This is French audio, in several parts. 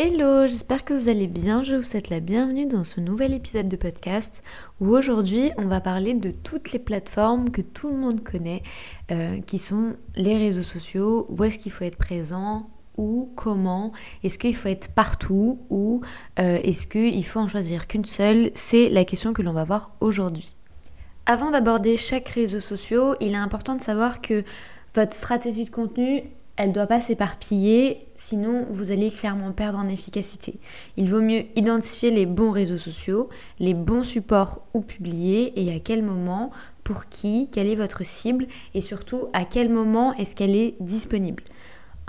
Hello, j'espère que vous allez bien. Je vous souhaite la bienvenue dans ce nouvel épisode de podcast où aujourd'hui on va parler de toutes les plateformes que tout le monde connaît, euh, qui sont les réseaux sociaux, où est-ce qu'il faut être présent, où, comment, est-ce qu'il faut être partout ou euh, est-ce qu'il faut en choisir qu'une seule C'est la question que l'on va voir aujourd'hui. Avant d'aborder chaque réseau social, il est important de savoir que votre stratégie de contenu, elle ne doit pas s'éparpiller, sinon vous allez clairement perdre en efficacité. Il vaut mieux identifier les bons réseaux sociaux, les bons supports où publier et à quel moment, pour qui, quelle est votre cible et surtout à quel moment est-ce qu'elle est disponible.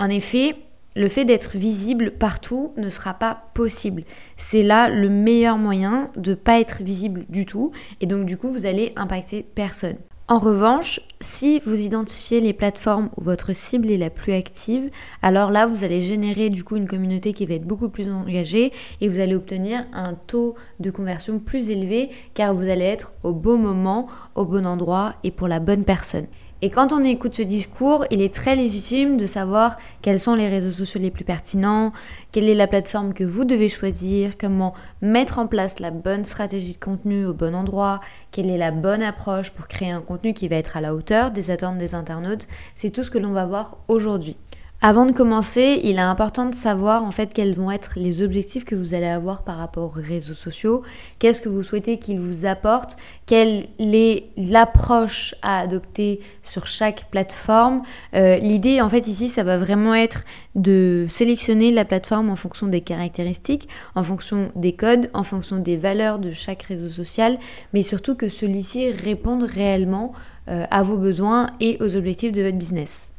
En effet, le fait d'être visible partout ne sera pas possible. C'est là le meilleur moyen de ne pas être visible du tout et donc du coup vous allez impacter personne. En revanche, si vous identifiez les plateformes où votre cible est la plus active, alors là, vous allez générer du coup une communauté qui va être beaucoup plus engagée et vous allez obtenir un taux de conversion plus élevé car vous allez être au bon moment, au bon endroit et pour la bonne personne. Et quand on écoute ce discours, il est très légitime de savoir quels sont les réseaux sociaux les plus pertinents, quelle est la plateforme que vous devez choisir, comment mettre en place la bonne stratégie de contenu au bon endroit, quelle est la bonne approche pour créer un contenu qui va être à la hauteur des attentes des internautes. C'est tout ce que l'on va voir aujourd'hui. Avant de commencer, il est important de savoir en fait quels vont être les objectifs que vous allez avoir par rapport aux réseaux sociaux, qu'est-ce que vous souhaitez qu'ils vous apportent, quelle est l'approche à adopter sur chaque plateforme? Euh, l'idée en fait ici, ça va vraiment être de sélectionner la plateforme en fonction des caractéristiques, en fonction des codes, en fonction des valeurs de chaque réseau social, mais surtout que celui-ci réponde réellement euh, à vos besoins et aux objectifs de votre business.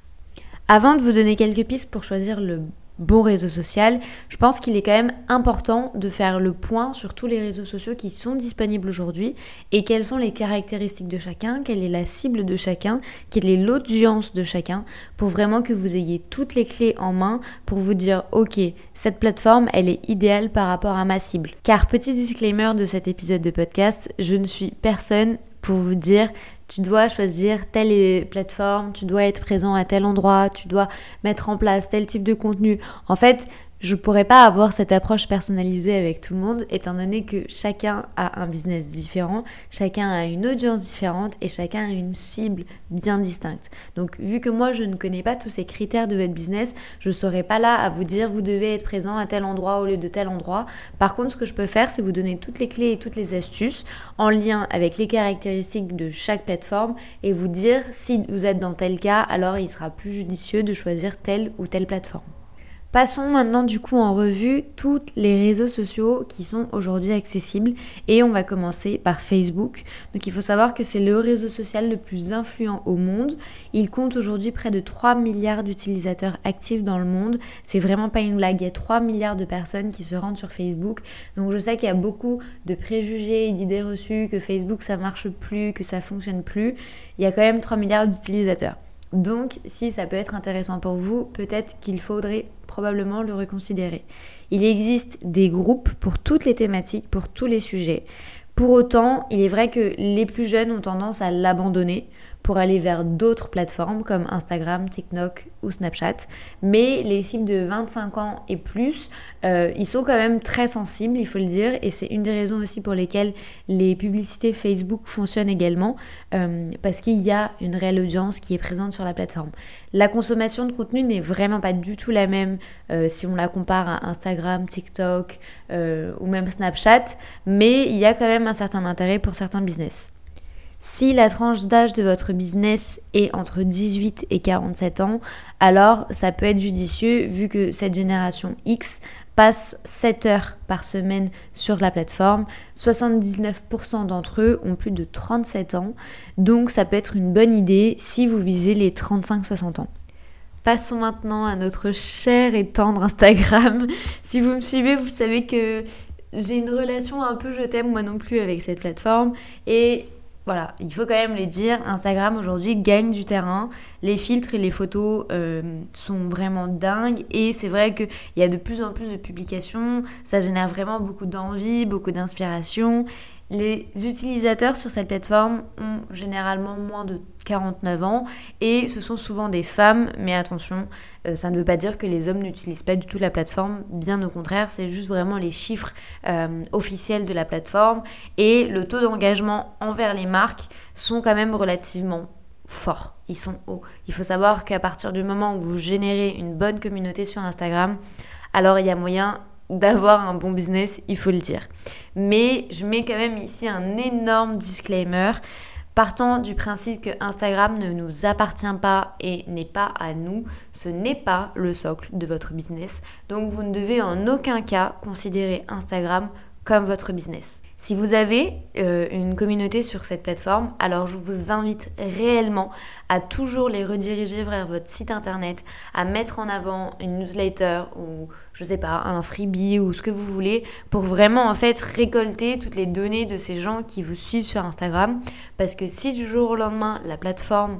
Avant de vous donner quelques pistes pour choisir le bon réseau social, je pense qu'il est quand même important de faire le point sur tous les réseaux sociaux qui sont disponibles aujourd'hui et quelles sont les caractéristiques de chacun, quelle est la cible de chacun, quelle est l'audience de chacun, pour vraiment que vous ayez toutes les clés en main pour vous dire ok, cette plateforme, elle est idéale par rapport à ma cible. Car petit disclaimer de cet épisode de podcast, je ne suis personne pour vous dire tu dois choisir telle plateforme, tu dois être présent à tel endroit, tu dois mettre en place tel type de contenu. En fait, je pourrais pas avoir cette approche personnalisée avec tout le monde, étant donné que chacun a un business différent, chacun a une audience différente et chacun a une cible bien distincte. Donc, vu que moi je ne connais pas tous ces critères de votre business, je serai pas là à vous dire vous devez être présent à tel endroit au lieu de tel endroit. Par contre, ce que je peux faire, c'est vous donner toutes les clés et toutes les astuces en lien avec les caractéristiques de chaque plateforme et vous dire si vous êtes dans tel cas, alors il sera plus judicieux de choisir telle ou telle plateforme. Passons maintenant du coup en revue tous les réseaux sociaux qui sont aujourd'hui accessibles et on va commencer par Facebook. Donc il faut savoir que c'est le réseau social le plus influent au monde. Il compte aujourd'hui près de 3 milliards d'utilisateurs actifs dans le monde. C'est vraiment pas une blague, il y a 3 milliards de personnes qui se rendent sur Facebook. Donc je sais qu'il y a beaucoup de préjugés d'idées reçues que Facebook ça marche plus, que ça fonctionne plus. Il y a quand même 3 milliards d'utilisateurs. Donc, si ça peut être intéressant pour vous, peut-être qu'il faudrait probablement le reconsidérer. Il existe des groupes pour toutes les thématiques, pour tous les sujets. Pour autant, il est vrai que les plus jeunes ont tendance à l'abandonner pour aller vers d'autres plateformes comme Instagram, TikTok ou Snapchat. Mais les cibles de 25 ans et plus, euh, ils sont quand même très sensibles, il faut le dire, et c'est une des raisons aussi pour lesquelles les publicités Facebook fonctionnent également, euh, parce qu'il y a une réelle audience qui est présente sur la plateforme. La consommation de contenu n'est vraiment pas du tout la même euh, si on la compare à Instagram, TikTok ou même Snapchat, mais il y a quand même un certain intérêt pour certains business. Si la tranche d'âge de votre business est entre 18 et 47 ans, alors ça peut être judicieux vu que cette génération X passe 7 heures par semaine sur la plateforme. 79% d'entre eux ont plus de 37 ans, donc ça peut être une bonne idée si vous visez les 35-60 ans. Passons maintenant à notre cher et tendre Instagram. Si vous me suivez, vous savez que j'ai une relation un peu je t'aime moi non plus avec cette plateforme et voilà, il faut quand même le dire, Instagram aujourd'hui gagne du terrain. Les filtres et les photos euh, sont vraiment dingues. Et c'est vrai qu'il y a de plus en plus de publications, ça génère vraiment beaucoup d'envie, beaucoup d'inspiration les utilisateurs sur cette plateforme ont généralement moins de 49 ans et ce sont souvent des femmes, mais attention, euh, ça ne veut pas dire que les hommes n'utilisent pas du tout la plateforme, bien au contraire, c'est juste vraiment les chiffres euh, officiels de la plateforme et le taux d'engagement envers les marques sont quand même relativement forts, ils sont hauts. Il faut savoir qu'à partir du moment où vous générez une bonne communauté sur Instagram, alors il y a moyen d'avoir un bon business, il faut le dire. Mais je mets quand même ici un énorme disclaimer. Partant du principe que Instagram ne nous appartient pas et n'est pas à nous, ce n'est pas le socle de votre business. Donc vous ne devez en aucun cas considérer Instagram votre business. Si vous avez euh, une communauté sur cette plateforme, alors je vous invite réellement à toujours les rediriger vers votre site internet, à mettre en avant une newsletter ou je sais pas, un freebie ou ce que vous voulez pour vraiment en fait récolter toutes les données de ces gens qui vous suivent sur Instagram parce que si du jour au lendemain la plateforme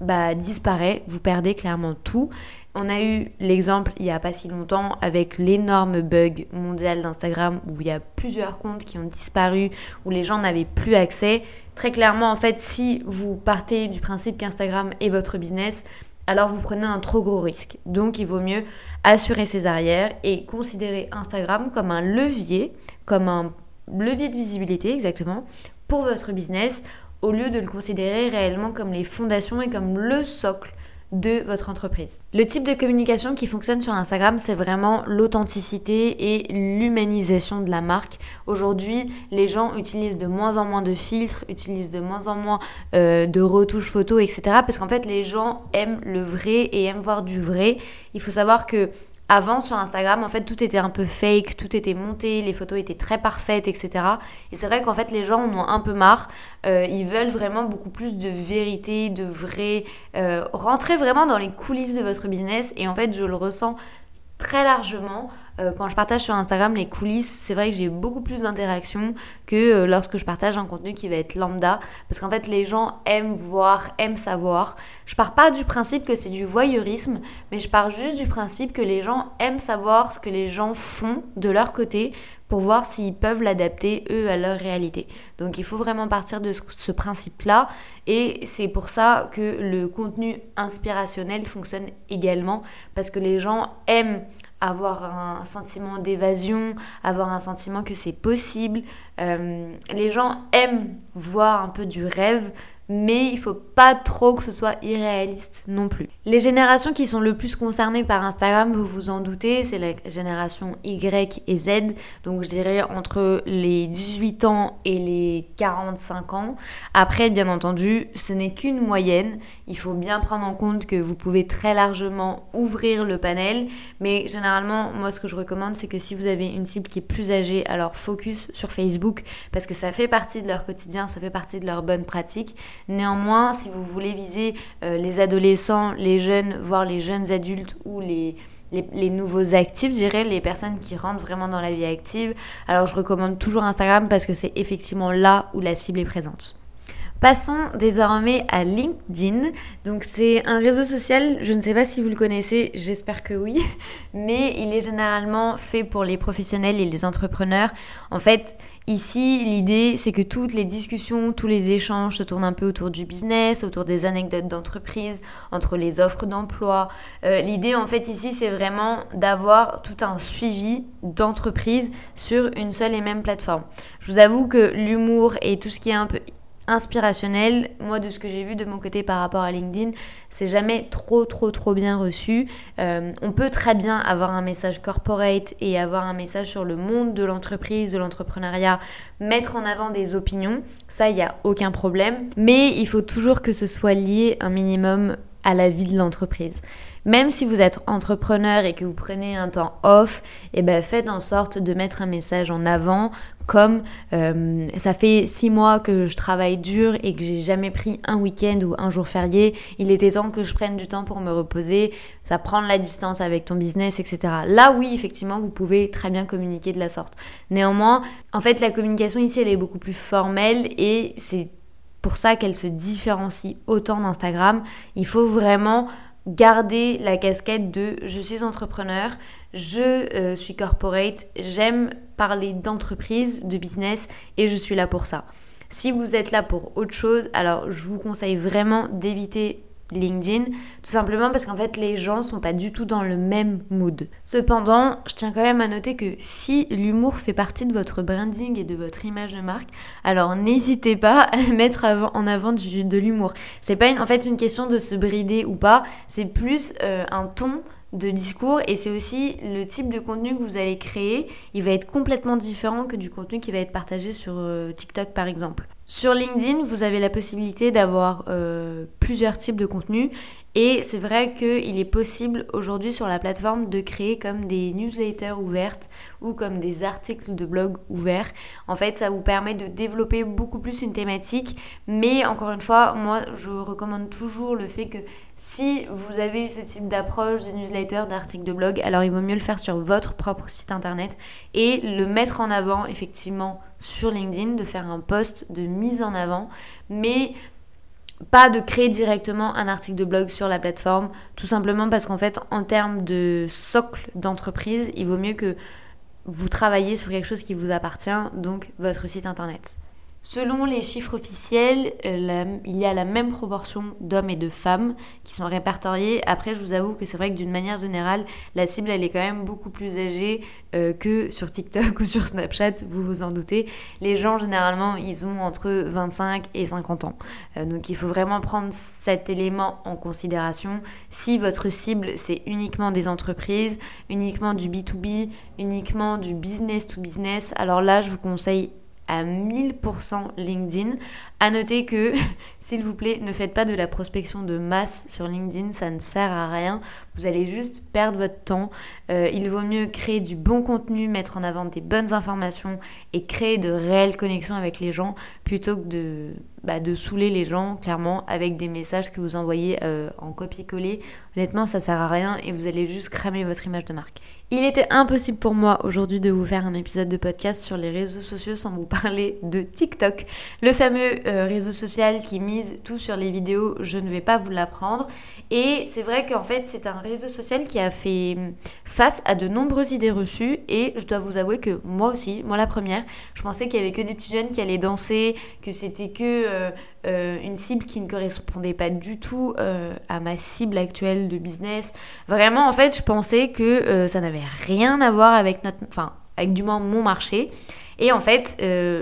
bah, disparaît, vous perdez clairement tout on a eu l'exemple il n'y a pas si longtemps avec l'énorme bug mondial d'Instagram où il y a plusieurs comptes qui ont disparu, où les gens n'avaient plus accès. Très clairement, en fait, si vous partez du principe qu'Instagram est votre business, alors vous prenez un trop gros risque. Donc il vaut mieux assurer ses arrières et considérer Instagram comme un levier, comme un levier de visibilité exactement, pour votre business, au lieu de le considérer réellement comme les fondations et comme le socle de votre entreprise. Le type de communication qui fonctionne sur Instagram, c'est vraiment l'authenticité et l'humanisation de la marque. Aujourd'hui, les gens utilisent de moins en moins de filtres, utilisent de moins en moins euh, de retouches photos, etc. Parce qu'en fait, les gens aiment le vrai et aiment voir du vrai. Il faut savoir que avant, sur Instagram, en fait, tout était un peu fake, tout était monté, les photos étaient très parfaites, etc. Et c'est vrai qu'en fait, les gens en ont un peu marre. Euh, ils veulent vraiment beaucoup plus de vérité, de vrai. Euh, rentrer vraiment dans les coulisses de votre business. Et en fait, je le ressens très largement euh, quand je partage sur Instagram les coulisses, c'est vrai que j'ai beaucoup plus d'interactions que euh, lorsque je partage un contenu qui va être lambda. Parce qu'en fait, les gens aiment voir, aiment savoir. Je pars pas du principe que c'est du voyeurisme, mais je pars juste du principe que les gens aiment savoir ce que les gens font de leur côté pour voir s'ils peuvent l'adapter eux à leur réalité. Donc il faut vraiment partir de ce principe-là et c'est pour ça que le contenu inspirationnel fonctionne également parce que les gens aiment avoir un sentiment d'évasion, avoir un sentiment que c'est possible. Euh, les gens aiment voir un peu du rêve, mais il faut pas trop que ce soit irréaliste non plus. Les générations qui sont le plus concernées par Instagram, vous vous en doutez, c'est la génération Y et Z, donc je dirais entre les 18 ans et les 45 ans. Après, bien entendu, ce n'est qu'une moyenne, il faut bien prendre en compte que vous pouvez très largement ouvrir le panel, mais généralement, moi ce que je recommande, c'est que si vous avez une cible qui est plus âgée, alors focus sur Facebook, parce que ça fait partie de leur quotidien, ça fait partie de leurs bonnes pratiques. Néanmoins, si vous voulez viser euh, les adolescents, les jeunes, voire les jeunes adultes ou les, les, nouveaux actifs, je dirais, les personnes qui rentrent vraiment dans la vie active, alors je recommande toujours Instagram parce que c'est effectivement là où la cible est présente. Passons désormais à LinkedIn. Donc c'est un réseau social, je ne sais pas si vous le connaissez, j'espère que oui, mais il est généralement fait pour les professionnels et les entrepreneurs. En fait, ici, l'idée c'est que toutes les discussions, tous les échanges se tournent un peu autour du business, autour des anecdotes d'entreprise, entre les offres d'emploi. Euh, l'idée en fait ici c'est vraiment d'avoir tout un suivi d'entreprise sur une seule et même plateforme. Je vous avoue que l'humour et tout ce qui est un peu inspirationnel. Moi, de ce que j'ai vu de mon côté par rapport à LinkedIn, c'est jamais trop, trop, trop bien reçu. Euh, on peut très bien avoir un message corporate et avoir un message sur le monde de l'entreprise, de l'entrepreneuriat, mettre en avant des opinions. Ça, il n'y a aucun problème. Mais il faut toujours que ce soit lié un minimum à la vie de l'entreprise. Même si vous êtes entrepreneur et que vous prenez un temps off, eh ben faites en sorte de mettre un message en avant comme euh, ça fait six mois que je travaille dur et que j'ai jamais pris un week-end ou un jour férié, il était temps que je prenne du temps pour me reposer, ça prend la distance avec ton business, etc. Là oui, effectivement, vous pouvez très bien communiquer de la sorte. Néanmoins, en fait, la communication ici, elle est beaucoup plus formelle et c'est pour ça qu'elle se différencie autant d'Instagram. Il faut vraiment garder la casquette de je suis entrepreneur, je euh, suis corporate, j'aime parler d'entreprise, de business et je suis là pour ça. Si vous êtes là pour autre chose, alors je vous conseille vraiment d'éviter LinkedIn, tout simplement parce qu'en fait les gens sont pas du tout dans le même mood. Cependant, je tiens quand même à noter que si l'humour fait partie de votre branding et de votre image de marque, alors n'hésitez pas à mettre en avant de l'humour. C'est pas en fait une question de se brider ou pas, c'est plus euh, un ton de discours et c'est aussi le type de contenu que vous allez créer. Il va être complètement différent que du contenu qui va être partagé sur euh, TikTok par exemple. Sur LinkedIn, vous avez la possibilité d'avoir euh, plusieurs types de contenus et c'est vrai qu'il est possible aujourd'hui sur la plateforme de créer comme des newsletters ouvertes ou comme des articles de blog ouverts. En fait, ça vous permet de développer beaucoup plus une thématique. Mais encore une fois, moi, je recommande toujours le fait que si vous avez ce type d'approche de newsletter, d'article de blog, alors il vaut mieux le faire sur votre propre site internet et le mettre en avant effectivement sur LinkedIn, de faire un post de mise en avant. Mais pas de créer directement un article de blog sur la plateforme, tout simplement parce qu'en fait, en termes de socle d'entreprise, il vaut mieux que vous travaillez sur quelque chose qui vous appartient, donc votre site internet. Selon les chiffres officiels, euh, il y a la même proportion d'hommes et de femmes qui sont répertoriés. Après, je vous avoue que c'est vrai que d'une manière générale, la cible, elle est quand même beaucoup plus âgée euh, que sur TikTok ou sur Snapchat, vous vous en doutez. Les gens, généralement, ils ont entre 25 et 50 ans. Euh, donc, il faut vraiment prendre cet élément en considération. Si votre cible, c'est uniquement des entreprises, uniquement du B2B, uniquement du business to business, alors là, je vous conseille à 1000% LinkedIn. À noter que, s'il vous plaît, ne faites pas de la prospection de masse sur LinkedIn, ça ne sert à rien. Vous allez juste perdre votre temps. Euh, il vaut mieux créer du bon contenu, mettre en avant des bonnes informations et créer de réelles connexions avec les gens plutôt que de, bah, saouler les gens, clairement, avec des messages que vous envoyez euh, en copier-coller. Honnêtement, ça sert à rien et vous allez juste cramer votre image de marque. Il était impossible pour moi aujourd'hui de vous faire un épisode de podcast sur les réseaux sociaux sans vous parler de TikTok, le fameux euh, réseau social qui mise tout sur les vidéos. Je ne vais pas vous l'apprendre. Et c'est vrai qu'en fait, c'est un réseau social qui a fait face à de nombreuses idées reçues et je dois vous avouer que moi aussi, moi la première, je pensais qu'il y avait que des petits jeunes qui allaient danser, que c'était que euh, euh, une cible qui ne correspondait pas du tout à ma cible actuelle de business. Vraiment, en fait, je pensais que ça n'avait rien à voir avec notre, enfin, avec du moins mon marché. Et en fait,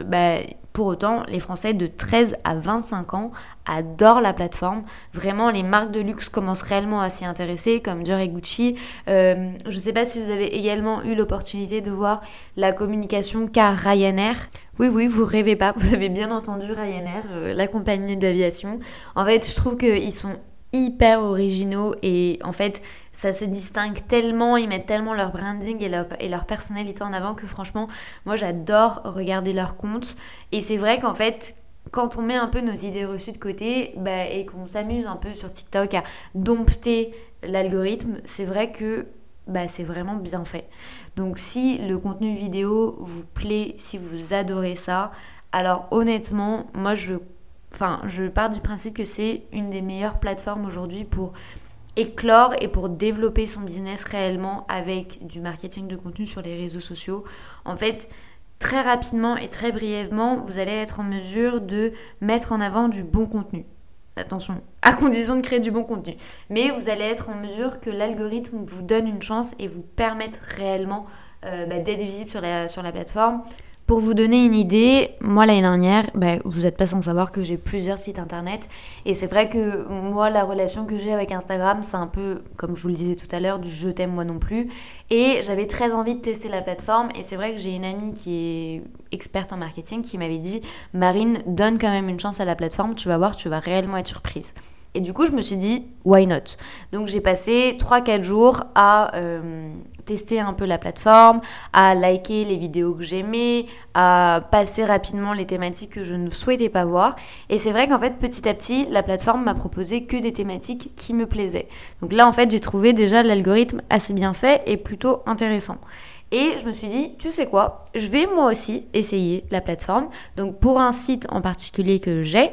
bah, pour autant, les Français de 13 à 25 ans adorent la plateforme. Vraiment, les marques de luxe commencent réellement à s'y intéresser, comme Dior et Gucci. je ne sais pas si vous avez également eu l'opportunité de voir la communication qu'a Ryanair. Oui, oui, vous rêvez pas, vous avez bien entendu Ryanair, euh, la compagnie d'aviation. En fait, je trouve qu'ils sont hyper originaux et en fait, ça se distingue tellement, ils mettent tellement leur branding et leur, personnalité en avant que franchement, moi j'adore regarder leurs comptes. Et c'est vrai qu'en fait, quand on met un peu nos idées reçues de côté bah, et qu'on s'amuse un peu sur TikTok à dompter l'algorithme, c'est vrai que bah, c'est vraiment bien fait. Donc si le contenu vidéo vous plaît, si vous adorez ça, alors honnêtement, moi je, enfin, je pars du principe que c'est une des meilleures plateformes aujourd'hui pour éclore et pour développer son business réellement avec du marketing de contenu sur les réseaux sociaux. En fait, très rapidement et très brièvement, vous allez être en mesure de mettre en avant du bon contenu. Attention, à condition de créer du bon contenu. Mais vous allez être en mesure que l'algorithme vous donne une chance et vous permette réellement euh, bah, d'être visible sur la, sur la plateforme. Pour vous donner une idée, moi l'année dernière, bah, vous n'êtes pas sans savoir que j'ai plusieurs sites internet. Et c'est vrai que moi, la relation que j'ai avec Instagram, c'est un peu, comme je vous le disais tout à l'heure, du je t'aime moi non plus. Et j'avais très envie de tester la plateforme. Et c'est vrai que j'ai une amie qui est experte en marketing qui m'avait dit Marine, donne quand même une chance à la plateforme, tu vas voir, tu vas réellement être surprise. Et du coup, je me suis dit, why not? Donc j'ai passé 3-4 jours à euh, tester un peu la plateforme, à liker les vidéos que j'aimais, à passer rapidement les thématiques que je ne souhaitais pas voir. Et c'est vrai qu'en fait, petit à petit, la plateforme m'a proposé que des thématiques qui me plaisaient. Donc là, en fait, j'ai trouvé déjà l'algorithme assez bien fait et plutôt intéressant. Et je me suis dit, tu sais quoi, je vais moi aussi essayer la plateforme. Donc pour un site en particulier que j'ai,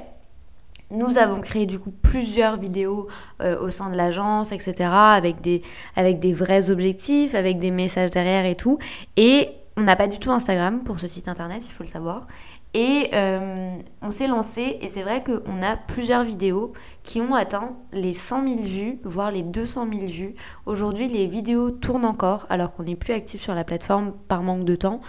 Nous avons créé du coup plusieurs vidéos euh, au sein de l'agence, etc., avec des, avec des vrais objectifs, avec des messages derrière et tout. Et on n'a pas du tout Instagram pour ce site internet, il faut le savoir. Et euh, on s'est lancé et c'est vrai qu'on a plusieurs vidéos qui ont atteint les 100 000 vues, voire les 200 000 vues. Aujourd'hui, les vidéos tournent encore alors qu'on n'est plus actif sur la plateforme par manque de temps.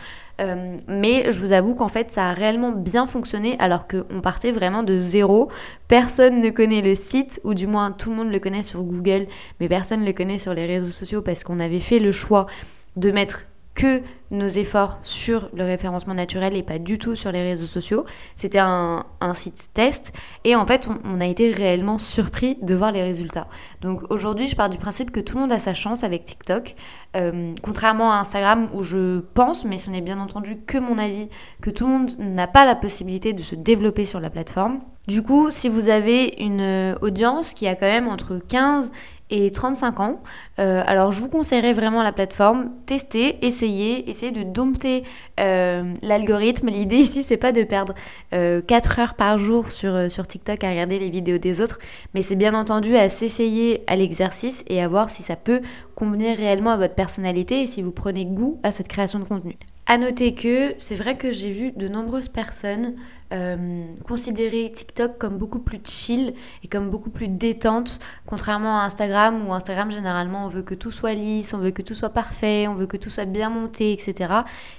Euh, mais je vous avoue qu'en fait, ça a réellement bien fonctionné alors qu'on partait vraiment de zéro. Personne ne connaît le site, ou du moins tout le monde le connaît sur Google, mais personne ne le connaît sur les réseaux sociaux parce qu'on avait fait le choix de mettre que nos efforts sur le référencement naturel et pas du tout sur les réseaux sociaux. C'était un, site test et en fait on, a été réellement surpris de voir les résultats. Donc aujourd'hui je pars du principe que tout le monde a sa chance avec TikTok, euh, contrairement à Instagram où je pense, mais ce n'est bien entendu que mon avis, que tout le monde n'a pas la possibilité de se développer sur la plateforme. Du coup, si vous avez une audience qui a quand même entre 15 et 35 ans. Euh, alors je vous conseillerais vraiment la plateforme, tester, essayer, essayer de dompter euh, l'algorithme. L'idée ici c'est pas de perdre 4 euh, heures par jour sur, sur TikTok à regarder les vidéos des autres, mais c'est bien entendu à s'essayer à l'exercice et à voir si ça peut convenir réellement à votre personnalité et si vous prenez goût à cette création de contenu. À noter que c'est vrai que j'ai vu de nombreuses personnes euh, considérer TikTok comme beaucoup plus chill et comme beaucoup plus détente, contrairement à Instagram où Instagram généralement on veut que tout soit lisse, on veut que tout soit parfait, on veut que tout soit bien monté, etc.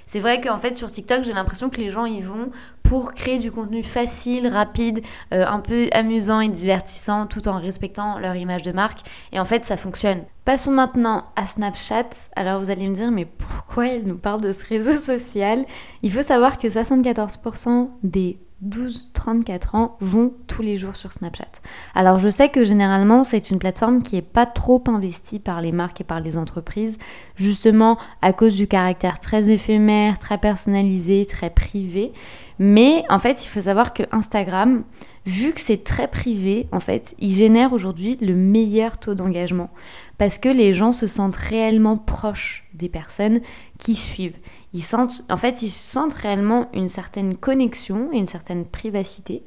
C'est vrai qu'en fait sur TikTok j'ai l'impression que les gens y vont pour créer du contenu facile, rapide, euh, un peu amusant et divertissant tout en respectant leur image de marque. Et en fait, ça fonctionne. Passons maintenant à Snapchat. Alors vous allez me dire, mais pourquoi elle nous parle de ce réseau social? Il faut savoir que 74% des 12-34 ans vont tous les jours sur Snapchat. Alors je sais que généralement c'est une plateforme qui n'est pas trop investie par les marques et par les entreprises, justement à cause du caractère très éphémère, très personnalisé, très privé. Mais en fait il faut savoir que Instagram, vu que c'est très privé, en fait, il génère aujourd'hui le meilleur taux d'engagement parce que les gens se sentent réellement proches des personnes qui suivent. Ils sentent, en fait, ils sentent réellement une certaine connexion et une certaine privacité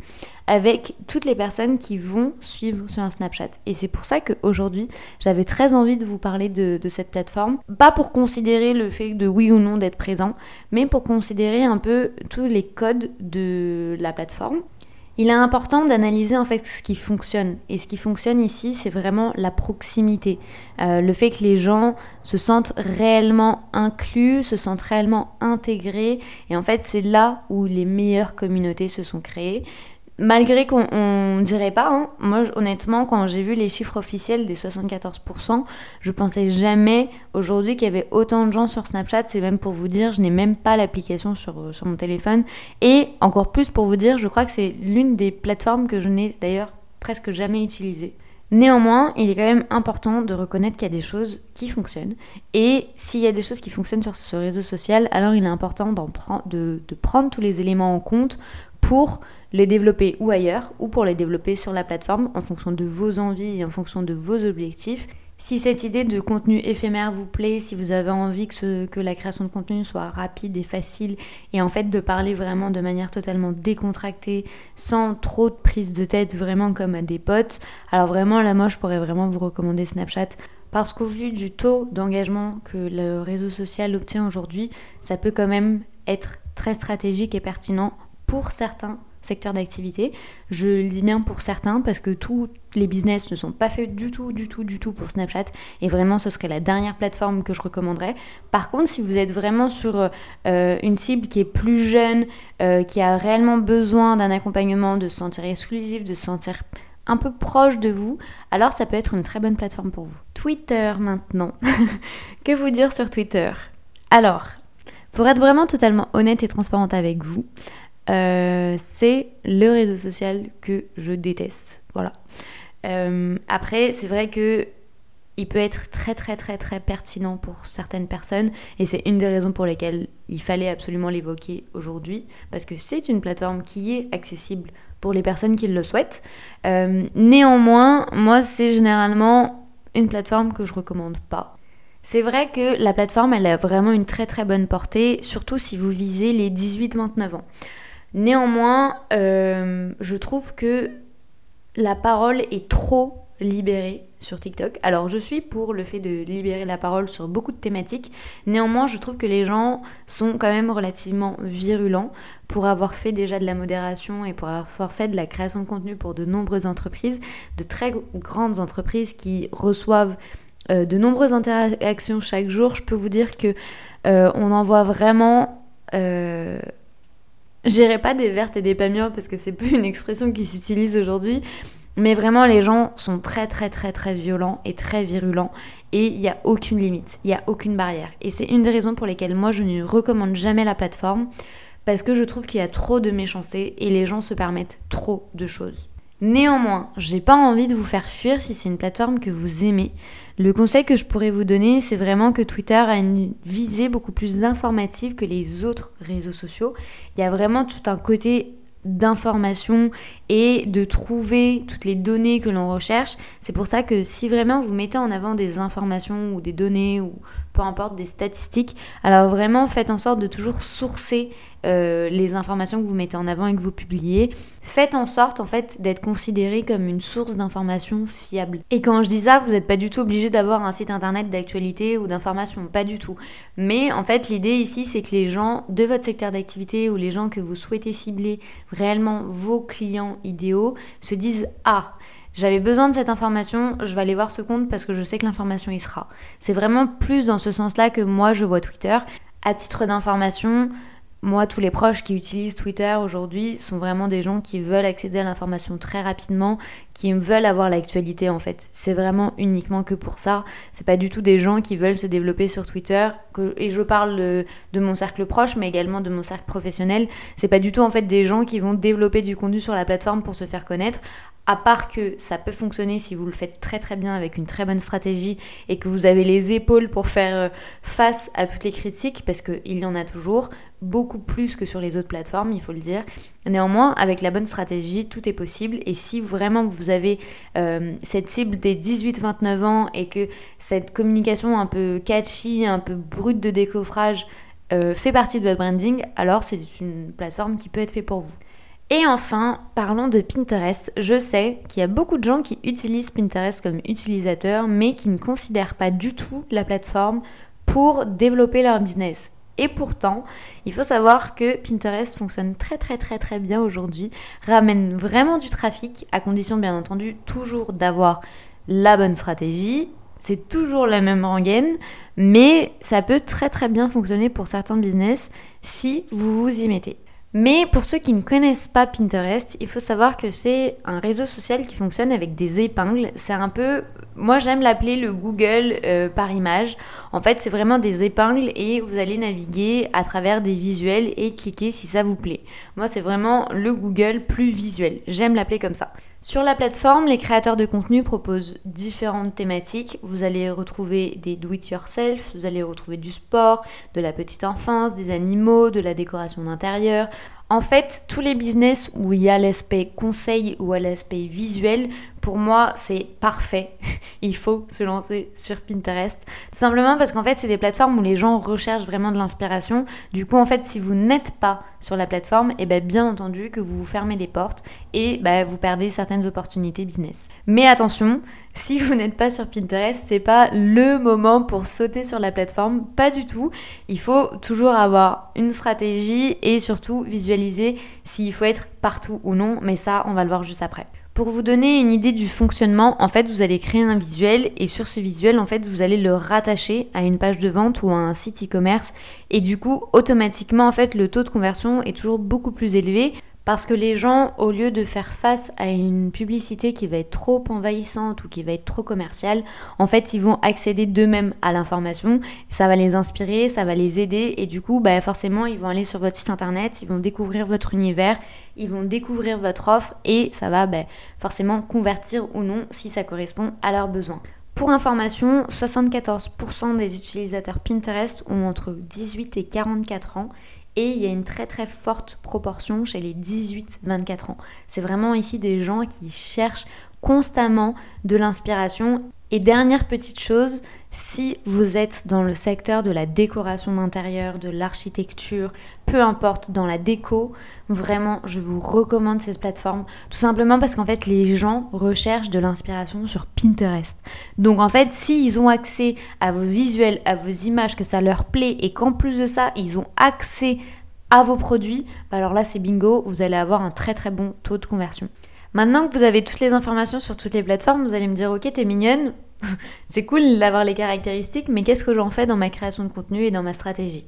avec toutes les personnes qui vont suivre sur un Snapchat. Et c'est pour ça qu'aujourd'hui, j'avais très envie de vous parler de, de, cette plateforme. Pas pour considérer le fait de oui ou non d'être présent, mais pour considérer un peu tous les codes de la plateforme il est important d'analyser en fait ce qui fonctionne. Et ce qui fonctionne ici, c'est vraiment la proximité. Euh, le fait que les gens se sentent réellement inclus, se sentent réellement intégrés. Et en fait, c'est là où les meilleures communautés se sont créées malgré qu'on ne dirait pas, hein, moi honnêtement, quand j'ai vu les chiffres officiels des 74%, je pensais jamais aujourd'hui qu'il y avait autant de gens sur Snapchat. C'est même pour vous dire, je n'ai même pas l'application sur, euh, mon téléphone. Et encore plus pour vous dire, je crois que c'est l'une des plateformes que je n'ai d'ailleurs presque jamais utilisée. Néanmoins, il est quand même important de reconnaître qu'il y a des choses qui fonctionnent. Et s'il y a des choses qui fonctionnent sur ce réseau social, alors il est important de prendre tous les éléments en compte pour les développer ou ailleurs, ou pour les développer sur la plateforme en fonction de vos envies et en fonction de vos objectifs. Si cette idée de contenu éphémère vous plaît, si vous avez envie que, la création de contenu soit rapide et facile, et en fait de parler vraiment de manière totalement décontractée, sans trop de prise de tête, vraiment comme à des potes, alors vraiment là moi je pourrais vraiment vous recommander Snapchat. Parce qu'au vu du taux d'engagement que le réseau social obtient aujourd'hui, ça peut quand même être très stratégique et pertinent pour certains secteurs d'activité. Je le dis bien pour certains parce que tous les business ne sont pas faits du tout, du tout, du tout pour Snapchat. Et vraiment, ce serait la dernière plateforme que je recommanderais. Par contre, si vous êtes vraiment sur euh, une cible qui est plus jeune, euh, qui a réellement besoin d'un accompagnement, de se sentir exclusif, de se sentir un peu proche de vous, alors ça peut être une très bonne plateforme pour vous. Twitter maintenant. que vous dire sur Twitter? Alors, pour être vraiment totalement honnête et transparente avec vous, euh, c'est le réseau social que je déteste. Voilà. Euh, après, c'est vrai que il peut être très très très très pertinent pour certaines personnes et c'est une des raisons pour lesquelles il fallait absolument l'évoquer aujourd'hui parce que c'est une plateforme qui est accessible pour les personnes qui le souhaitent. Euh, néanmoins, moi c'est généralement une plateforme que je recommande pas. C'est vrai que la plateforme elle a vraiment une très très bonne portée, surtout si vous visez les 18-29 ans. Néanmoins, euh, je trouve que la parole est trop libérée sur TikTok. Alors je suis pour le fait de libérer la parole sur beaucoup de thématiques. Néanmoins, je trouve que les gens sont quand même relativement virulents pour avoir fait déjà de la modération et pour avoir fait de la création de contenu pour de nombreuses entreprises, de très grandes entreprises qui reçoivent euh, de nombreuses interactions chaque jour. Je peux vous dire que euh, on en voit vraiment. J'irai pas des vertes et des pas parce que c'est plus une expression qui s'utilise aujourd'hui, mais vraiment, les gens sont très très très très violents et très virulents et il n'y a aucune limite, il n'y a aucune barrière. Et c'est une des raisons pour lesquelles moi je ne recommande jamais la plateforme parce que je trouve qu'il y a trop de méchanceté et les gens se permettent trop de choses. Néanmoins, j'ai pas envie de vous faire fuir si c'est une plateforme que vous aimez. Le conseil que je pourrais vous donner, c'est vraiment que Twitter a une visée beaucoup plus informative que les autres réseaux sociaux. Il y a vraiment tout un côté d'information et de trouver toutes les données que l'on recherche. C'est pour ça que si vraiment vous mettez en avant des informations ou des données ou peu importe des statistiques, alors vraiment faites en sorte de toujours sourcer euh, les informations que vous mettez en avant et que vous publiez. Faites en sorte en fait d'être considéré comme une source d'information fiable. Et quand je dis ça, vous n'êtes pas du tout obligé d'avoir un site internet d'actualité ou d'information, pas du tout. Mais en fait, l'idée ici, c'est que les gens de votre secteur d'activité ou les gens que vous souhaitez cibler, réellement vos clients idéaux, se disent ah j'avais besoin de cette information, je vais aller voir ce compte parce que je sais que l'information y sera. C'est vraiment plus dans ce sens-là que moi je vois Twitter. À titre d'information, moi, tous les proches qui utilisent Twitter aujourd'hui sont vraiment des gens qui veulent accéder à l'information très rapidement, qui veulent avoir l'actualité en fait. C'est vraiment uniquement que pour ça. C'est pas du tout des gens qui veulent se développer sur Twitter. et je parle de, mon cercle proche, mais également de mon cercle professionnel. C'est pas du tout en fait des gens qui vont développer du contenu sur la plateforme pour se faire connaître. À part que ça peut fonctionner si vous le faites très très bien avec une très bonne stratégie et que vous avez les épaules pour faire euh, face à toutes les critiques, parce qu'il y en a toujours beaucoup plus que sur les autres plateformes, il faut le dire. Néanmoins, avec la bonne stratégie, tout est possible. Et si vraiment vous avez euh, cette cible des 18-29 ans et que cette communication un peu catchy, un peu brute de décoffrage euh, fait partie de votre branding, alors c'est une plateforme qui peut être faite pour vous. Et enfin, parlons de Pinterest. Je sais qu'il y a beaucoup de gens qui utilisent Pinterest comme utilisateur, mais qui ne considèrent pas du tout la plateforme pour développer leur business. Et pourtant, il faut savoir que Pinterest fonctionne très très très très bien aujourd'hui, ramène vraiment du trafic, à condition bien entendu toujours d'avoir la bonne stratégie. C'est toujours la même rengaine, mais ça peut très très bien fonctionner pour certains business si vous vous y mettez. Mais pour ceux qui ne connaissent pas Pinterest, il faut savoir que c'est un réseau social qui fonctionne avec des épingles. C'est un peu, moi j'aime l'appeler le Google euh, par image. En fait, c'est vraiment des épingles et vous allez naviguer à travers des visuels et cliquer si ça vous plaît. Moi, c'est vraiment le Google plus visuel. J'aime l'appeler comme ça. Sur la plateforme, les créateurs de contenu proposent différentes thématiques. Vous allez retrouver des do-it-yourself, vous allez retrouver du sport, de la petite enfance, des animaux, de la décoration d'intérieur. En fait, tous les business où il y a l'aspect conseil ou l'aspect visuel, pour moi, c'est parfait. il faut se lancer sur Pinterest. Tout simplement parce qu'en fait, c'est des plateformes où les gens recherchent vraiment de l'inspiration. Du coup, en fait, si vous n'êtes pas sur la plateforme, eh bien, bien entendu que vous vous fermez des portes et bah, vous perdez certaines opportunités business. Mais attention, si vous n'êtes pas sur Pinterest, c'est pas le moment pour sauter sur la plateforme, pas du tout. Il faut toujours avoir une stratégie et surtout visualiser s'il faut être partout ou non, mais ça, on va le voir juste après. Pour vous donner une idée du fonctionnement, en fait, vous allez créer un visuel et sur ce visuel, en fait, vous allez le rattacher à une page de vente ou à un site e-commerce. Et du coup, automatiquement, en fait, le taux de conversion est toujours beaucoup plus élevé parce que les gens, au lieu de faire face à une publicité qui va être trop envahissante ou qui va être trop commerciale, en fait, ils vont accéder d'eux-mêmes à l'information. Ça va les inspirer, ça va les aider et du coup, bah, forcément, ils vont aller sur votre site internet, ils vont découvrir votre univers, ils vont découvrir votre offre et ça va bah, forcément convertir ou non si ça correspond à leurs besoins. Pour information, 74% des utilisateurs Pinterest ont entre 18 et 44 ans et il y a une très très forte proportion chez les 18-24 ans. C'est vraiment ici des gens qui cherchent constamment de l'inspiration Et dernière petite chose, si vous êtes dans le secteur de la décoration d'intérieur, de l'architecture, peu importe, dans la déco, vraiment, je vous recommande cette plateforme. Tout simplement parce qu'en fait, les gens recherchent de l'inspiration sur Pinterest. Donc en fait, s'ils ont accès à vos visuels, à vos images, que ça leur plaît et qu'en plus de ça, ils ont accès à vos produits, bah alors là, c'est bingo, vous allez avoir un très très bon taux de conversion. Maintenant que vous avez toutes les informations sur toutes les plateformes, vous allez me dire, ok, t'es mignonne, c'est cool d'avoir les caractéristiques, mais qu'est-ce que j'en fais dans ma création de contenu et dans ma stratégie?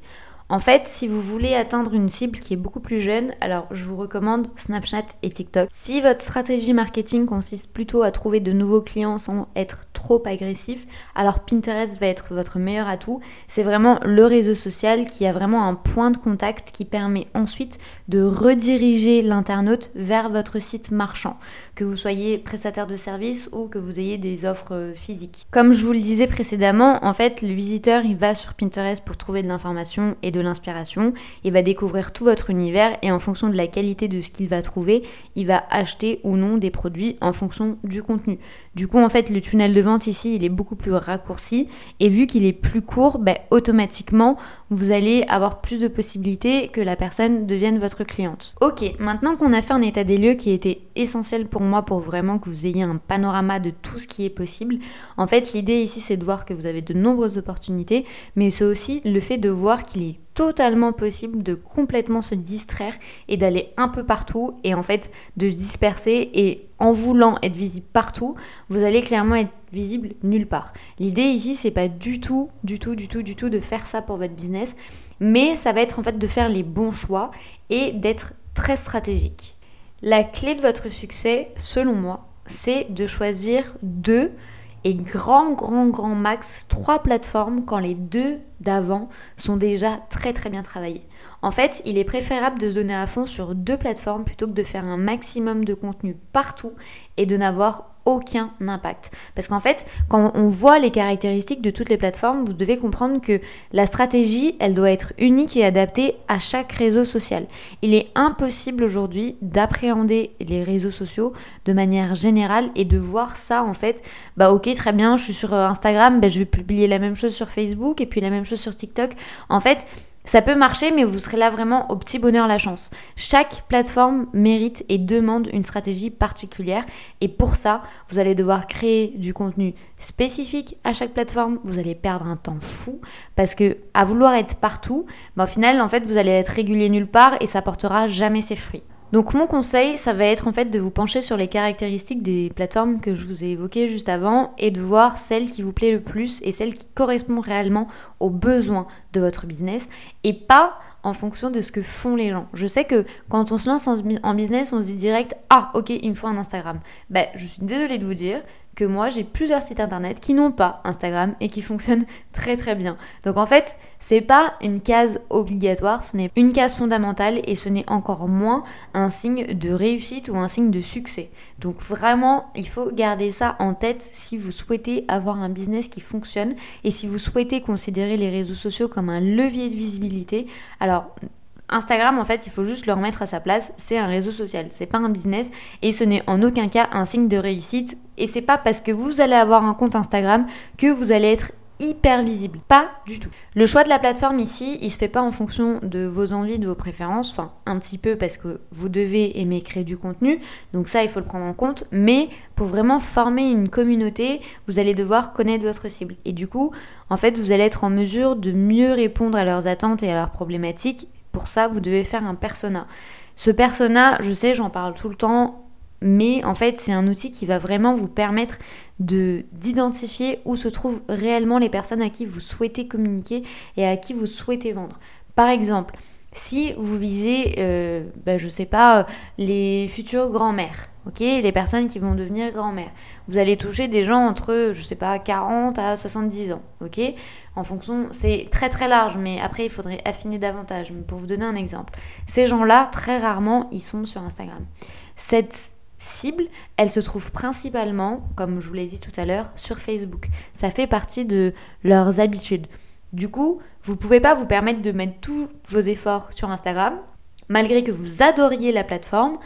En fait, si vous voulez atteindre une cible qui est beaucoup plus jeune, alors je vous recommande Snapchat et TikTok. Si votre stratégie marketing consiste plutôt à trouver de nouveaux clients sans être trop agressif, alors Pinterest va être votre meilleur atout. C'est vraiment le réseau social qui a vraiment un point de contact qui permet ensuite de rediriger l'internaute vers votre site marchand, que vous soyez prestataire de service ou que vous ayez des offres euh, physiques. Comme je vous le disais précédemment, en fait, le visiteur, il va sur Pinterest pour trouver de l'information et de l'inspiration, il va découvrir tout votre univers et en fonction de la qualité de ce qu'il va trouver, il va acheter ou non des produits en fonction du contenu. Du coup, en fait, le tunnel de vente ici, il est beaucoup plus raccourci et vu qu'il est plus court, ben, automatiquement, vous allez avoir plus de possibilités que la personne devienne votre cliente. Ok, maintenant qu'on a fait un état des lieux qui était essentiel pour moi pour vraiment que vous ayez un panorama de tout ce qui est possible, en fait, l'idée ici, c'est de voir que vous avez de nombreuses opportunités, mais c'est aussi le fait de voir qu'il est totalement possible de complètement se distraire et d'aller un peu partout et en fait de se disperser et en voulant être visible partout, vous allez clairement être visible nulle part. L'idée ici, c'est pas du tout, du tout, du tout, du tout de faire ça pour votre business, mais ça va être en fait de faire les bons choix et d'être très stratégique. La clé de votre succès, selon moi, c'est de choisir deux et grand, grand, grand max trois plateformes quand les deux d'avant sont déjà très, très bien travaillées. En fait, il est préférable de se donner à fond sur deux plateformes plutôt que de faire un maximum de contenu partout et de n'avoir aucun impact. Parce qu'en fait, quand on voit les caractéristiques de toutes les plateformes, vous devez comprendre que la stratégie, elle doit être unique et adaptée à chaque réseau social. Il est impossible aujourd'hui d'appréhender les réseaux sociaux de manière générale et de voir ça en fait, bah ok très bien, je suis sur Instagram, bah, je vais publier la même chose sur Facebook et puis la même chose sur TikTok. En fait, ça peut marcher, mais vous serez là vraiment au petit bonheur la chance. Chaque plateforme mérite et demande une stratégie particulière. Et pour ça, vous allez devoir créer du contenu spécifique à chaque plateforme. Vous allez perdre un temps fou parce que à vouloir être partout, bah, au final, en fait, vous allez être régulier nulle part et ça portera jamais ses fruits. Donc mon conseil, ça va être en fait de vous pencher sur les caractéristiques des plateformes que je vous ai évoquées juste avant et de voir celle qui vous plaît le plus et celle qui correspond réellement aux besoins de votre business et pas en fonction de ce que font les gens. Je sais que quand on se lance en business, on se dit direct Ah, ok, il me faut un Instagram. Ben, je suis désolée de vous dire, que moi j'ai plusieurs sites internet qui n'ont pas Instagram et qui fonctionnent très très bien. Donc en fait, c'est pas une case obligatoire, ce n'est une case fondamentale et ce n'est encore moins un signe de réussite ou un signe de succès. Donc vraiment, il faut garder ça en tête si vous souhaitez avoir un business qui fonctionne et si vous souhaitez considérer les réseaux sociaux comme un levier de visibilité. Alors Instagram, en fait, il faut juste le remettre à sa place. C'est un réseau social, c'est pas un business et ce n'est en aucun cas un signe de réussite. Et c'est pas parce que vous allez avoir un compte Instagram que vous allez être hyper visible. Pas du tout. Le choix de la plateforme ici, il se fait pas en fonction de vos envies, de vos préférences, enfin un petit peu parce que vous devez aimer créer du contenu, donc ça il faut le prendre en compte, mais pour vraiment former une communauté, vous allez devoir connaître votre cible. Et du coup, en fait, vous allez être en mesure de mieux répondre à leurs attentes et à leurs problématiques pour ça, vous devez faire un persona. Ce persona, je sais, j'en parle tout le temps, mais en fait, c'est un outil qui va vraiment vous permettre de d'identifier où se trouvent réellement les personnes à qui vous souhaitez communiquer et à qui vous souhaitez vendre. Par exemple, si vous visez, euh, ben, je sais pas, euh, les futures grand-mères, les personnes qui vont devenir grand-mères, vous allez toucher des gens entre, je sais pas, 40 à 70 ans, ok En fonction, c'est très très large, mais après il faudrait affiner davantage. Mais pour vous donner un exemple, ces gens-là, très rarement, ils sont sur Instagram. Cette cible, elle se trouve principalement, comme je vous l'ai dit tout à l'heure, sur Facebook. Ça fait partie de leurs habitudes. Du coup, vous pouvez pas vous permettre de mettre tous vos efforts sur Instagram, malgré que vous adoriez la plateforme,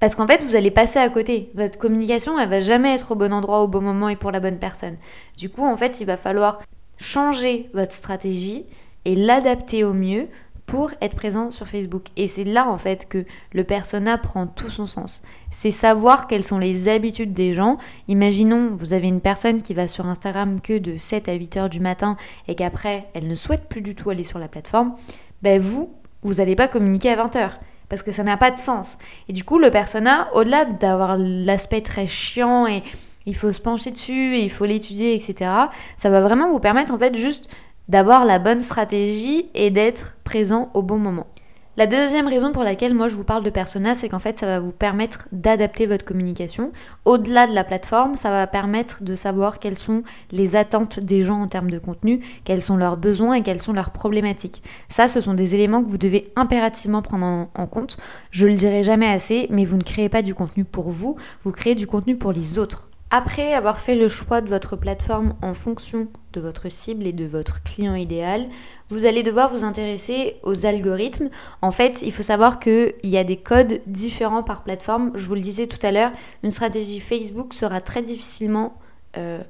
Parce qu'en fait, vous allez passer à côté. Votre communication, elle va jamais être au bon endroit, au bon moment et pour la bonne personne. Du coup, en fait, il va falloir changer votre stratégie et l'adapter au mieux pour être présent sur Facebook. Et c'est là en fait que le persona prend tout son sens. C'est savoir quelles sont les habitudes des gens. Imaginons, vous avez une personne qui va sur Instagram que de 7 à 8 heures du matin et qu'après, elle ne souhaite plus du tout aller sur la plateforme. Ben vous, vous n'allez pas communiquer à 20 heures parce que ça n'a pas de sens. Et du coup, le persona, au-delà d'avoir l'aspect très chiant et il faut se pencher dessus et il faut l'étudier, etc., ça va vraiment vous permettre en fait juste d'avoir la bonne stratégie et d'être présent au bon moment. La deuxième raison pour laquelle moi je vous parle de persona, c'est qu'en fait ça va vous permettre d'adapter votre communication. Au-delà de la plateforme, ça va permettre de savoir quelles sont les attentes des gens en termes de contenu, quels sont leurs besoins et quelles sont leurs problématiques. Ça, ce sont des éléments que vous devez impérativement prendre en, compte. Je le dirai jamais assez, mais vous ne créez pas du contenu pour vous, vous créez du contenu pour les autres. Après avoir fait le choix de votre plateforme en fonction de votre cible et de votre client idéal, vous allez devoir vous intéresser aux algorithmes. En fait, il faut savoir qu'il y a des codes différents par plateforme. Je vous le disais tout à l'heure, une stratégie Facebook sera très difficilement euh,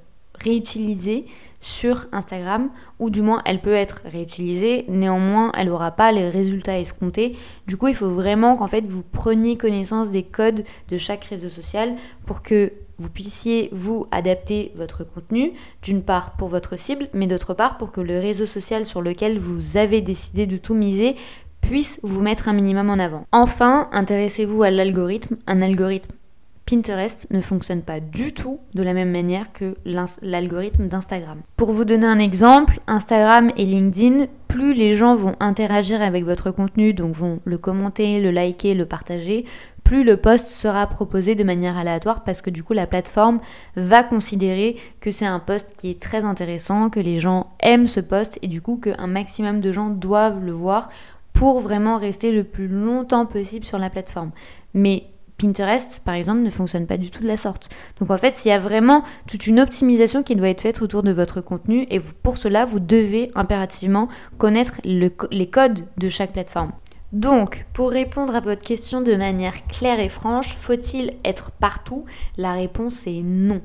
réutilisée sur Instagram, ou du moins elle peut être réutilisée, néanmoins elle n'aura pas les résultats escomptés. Du coup, il faut vraiment qu'en fait vous preniez connaissance des codes de chaque réseau social pour que vous puissiez vous adapter votre contenu, d'une part pour votre cible, mais d'autre part pour que le réseau social sur lequel vous avez décidé de tout miser puisse vous mettre un minimum en avant. Enfin, intéressez-vous à l'algorithme. Un algorithme Pinterest ne fonctionne pas du tout de la même manière que l'algorithme d'Instagram. Pour vous donner un exemple, Instagram et LinkedIn, plus les gens vont interagir avec votre contenu, donc vont le commenter, le liker, le partager, plus le post sera proposé de manière aléatoire parce que du coup la plateforme va considérer que c'est un post qui est très intéressant, que les gens aiment ce post et du coup qu'un maximum de gens doivent le voir pour vraiment rester le plus longtemps possible sur la plateforme. Mais Pinterest, par exemple, ne fonctionne pas du tout de la sorte. Donc en fait, il y a vraiment toute une optimisation qui doit être faite autour de votre contenu et pour cela, vous devez impérativement connaître les codes de chaque plateforme. Donc, pour répondre à votre question de manière claire et franche, faut-il être partout? La réponse est non.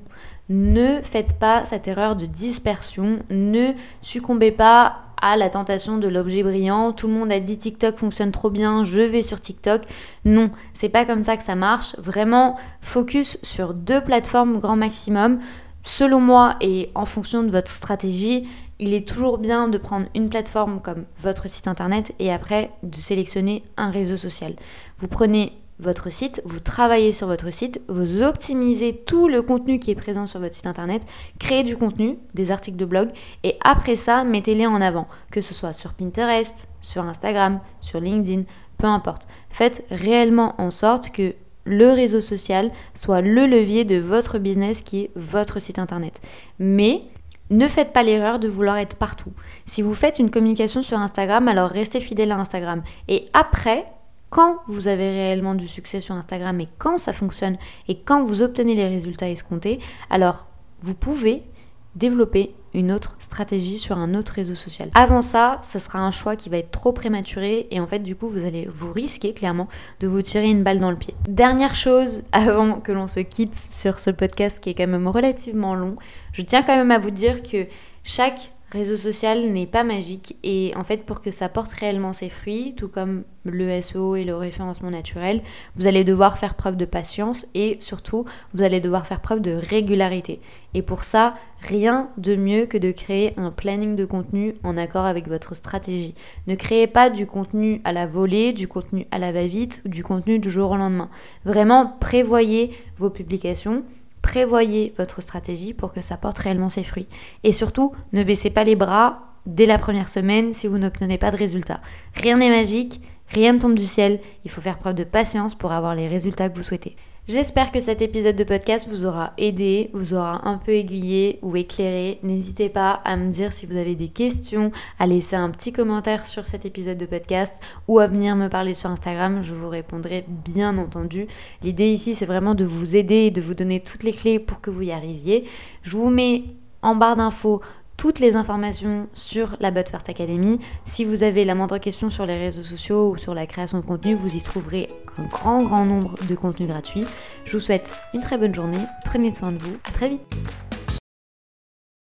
Ne faites pas cette erreur de dispersion, ne succombez pas à la tentation de l'objet brillant. Tout le monde a dit TikTok fonctionne trop bien, je vais sur TikTok. Non, c'est pas comme ça que ça marche. Vraiment, focus sur deux plateformes grand maximum. Selon moi et en fonction de votre stratégie, il est toujours bien de prendre une plateforme comme votre site internet et après de sélectionner un réseau social. Vous prenez votre site, vous travaillez sur votre site, vous optimisez tout le contenu qui est présent sur votre site internet, créez du contenu, des articles de blog, et après ça, mettez-les en avant, que ce soit sur Pinterest, sur Instagram, sur LinkedIn, peu importe. Faites réellement en sorte que le réseau social soit le levier de votre business qui est votre site internet. Mais ne faites pas l'erreur de vouloir être partout. Si vous faites une communication sur Instagram, alors restez fidèle à Instagram. Et après, quand vous avez réellement du succès sur Instagram et quand ça fonctionne et quand vous obtenez les résultats escomptés, alors vous pouvez développer une autre stratégie sur un autre réseau social. Avant ça, ce sera un choix qui va être trop prématuré et en fait du coup vous allez vous risquer clairement de vous tirer une balle dans le pied. Dernière chose avant que l'on se quitte sur ce podcast qui est quand même relativement long, je tiens quand même à vous dire que chaque réseau social n'est pas magique et en fait pour que ça porte réellement ses fruits, tout comme le SEO et le référencement naturel, vous allez devoir faire preuve de patience et surtout vous allez devoir faire preuve de régularité. Et pour ça, rien de mieux que de créer un planning de contenu en accord avec votre stratégie. Ne créez pas du contenu à la volée, du contenu à la va-vite ou du contenu du jour au lendemain. Vraiment prévoyez vos publications prévoyez votre stratégie pour que ça porte réellement ses fruits. Et surtout, ne baissez pas les bras dès la première semaine si vous n'obtenez pas de résultats. Rien n'est magique, rien ne tombe du ciel, il faut faire preuve de patience pour avoir les résultats que vous souhaitez. J'espère que cet épisode de podcast vous aura aidé, vous aura un peu aiguillé ou éclairé. N'hésitez pas à me dire si vous avez des questions, à laisser un petit commentaire sur cet épisode de podcast ou à venir me parler sur Instagram, je vous répondrai bien entendu. L'idée ici c'est vraiment de vous aider et de vous donner toutes les clés pour que vous y arriviez. Je vous mets en barre d'infos toutes les informations sur la But Academy. Si vous avez la moindre question sur les réseaux sociaux ou sur la création de contenu, vous y trouverez un grand grand nombre de contenus gratuits. Je vous souhaite une très bonne journée, prenez soin de vous, à très vite